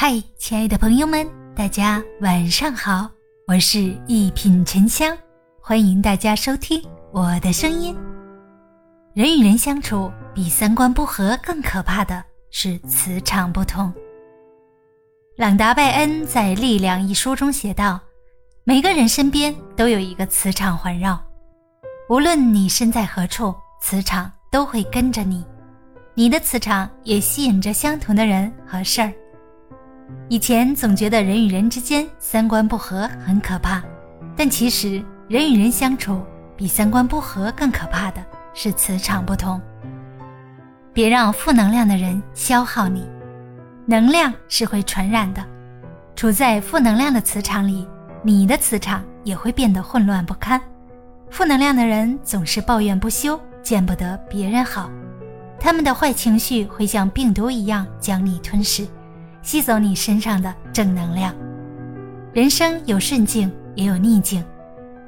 嗨，亲爱的朋友们，大家晚上好，我是一品沉香，欢迎大家收听我的声音。人与人相处，比三观不合更可怕的是磁场不同。朗达·拜恩在《力量》一书中写道：“每个人身边都有一个磁场环绕，无论你身在何处，磁场都会跟着你，你的磁场也吸引着相同的人和事儿。”以前总觉得人与人之间三观不合很可怕，但其实人与人相处比三观不合更可怕的是磁场不同。别让负能量的人消耗你，能量是会传染的。处在负能量的磁场里，你的磁场也会变得混乱不堪。负能量的人总是抱怨不休，见不得别人好，他们的坏情绪会像病毒一样将你吞噬。吸走你身上的正能量。人生有顺境，也有逆境，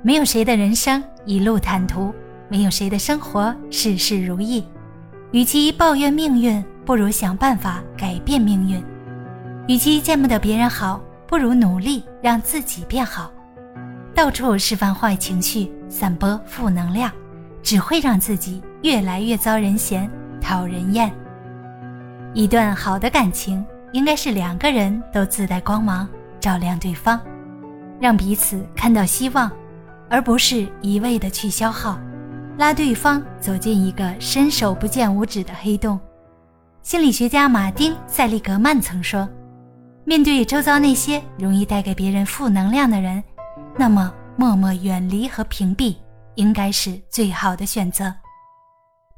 没有谁的人生一路坦途，没有谁的生活事事如意。与其抱怨命运，不如想办法改变命运；与其见不得别人好，不如努力让自己变好。到处释放坏情绪，散播负能量，只会让自己越来越遭人嫌、讨人厌。一段好的感情。应该是两个人都自带光芒，照亮对方，让彼此看到希望，而不是一味的去消耗，拉对方走进一个伸手不见五指的黑洞。心理学家马丁·塞利格曼曾说：“面对周遭那些容易带给别人负能量的人，那么默默远离和屏蔽应该是最好的选择。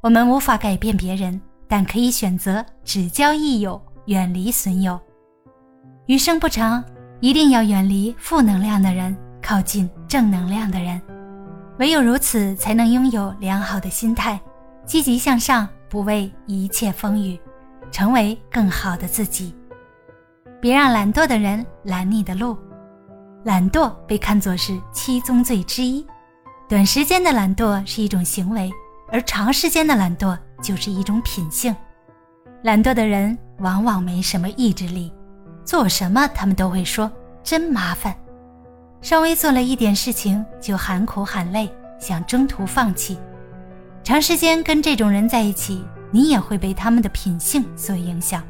我们无法改变别人，但可以选择只交益友。”远离损友，余生不长，一定要远离负能量的人，靠近正能量的人。唯有如此，才能拥有良好的心态，积极向上，不畏一切风雨，成为更好的自己。别让懒惰的人拦你的路。懒惰被看作是七宗罪之一，短时间的懒惰是一种行为，而长时间的懒惰就是一种品性。懒惰的人往往没什么意志力，做什么他们都会说真麻烦，稍微做了一点事情就喊苦喊累，想中途放弃。长时间跟这种人在一起，你也会被他们的品性所影响，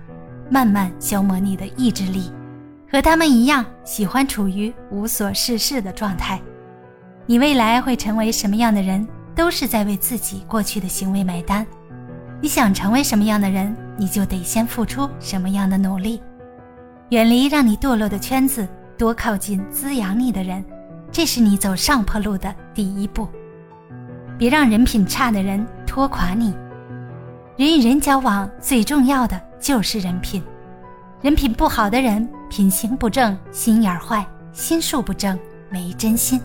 慢慢消磨你的意志力。和他们一样，喜欢处于无所事事的状态。你未来会成为什么样的人，都是在为自己过去的行为买单。你想成为什么样的人，你就得先付出什么样的努力。远离让你堕落的圈子，多靠近滋养你的人，这是你走上坡路的第一步。别让人品差的人拖垮你。人与人交往最重要的就是人品。人品不好的人，品行不正，心眼坏，心术不正，没真心。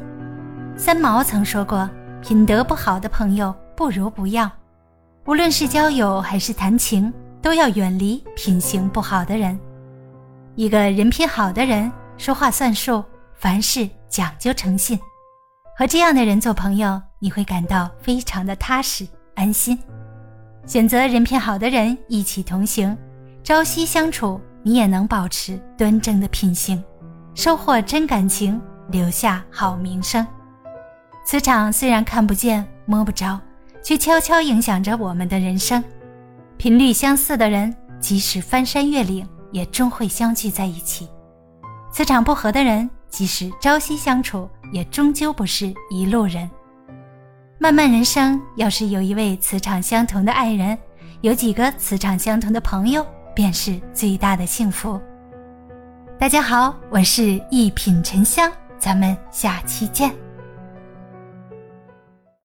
三毛曾说过：“品德不好的朋友，不如不要。”无论是交友还是谈情，都要远离品行不好的人。一个人品好的人，说话算数，凡事讲究诚信。和这样的人做朋友，你会感到非常的踏实安心。选择人品好的人一起同行，朝夕相处，你也能保持端正的品行，收获真感情，留下好名声。磁场虽然看不见摸不着。却悄悄影响着我们的人生。频率相似的人，即使翻山越岭，也终会相聚在一起；磁场不合的人，即使朝夕相处，也终究不是一路人。漫漫人生，要是有一位磁场相同的爱人，有几个磁场相同的朋友，便是最大的幸福。大家好，我是一品沉香，咱们下期见。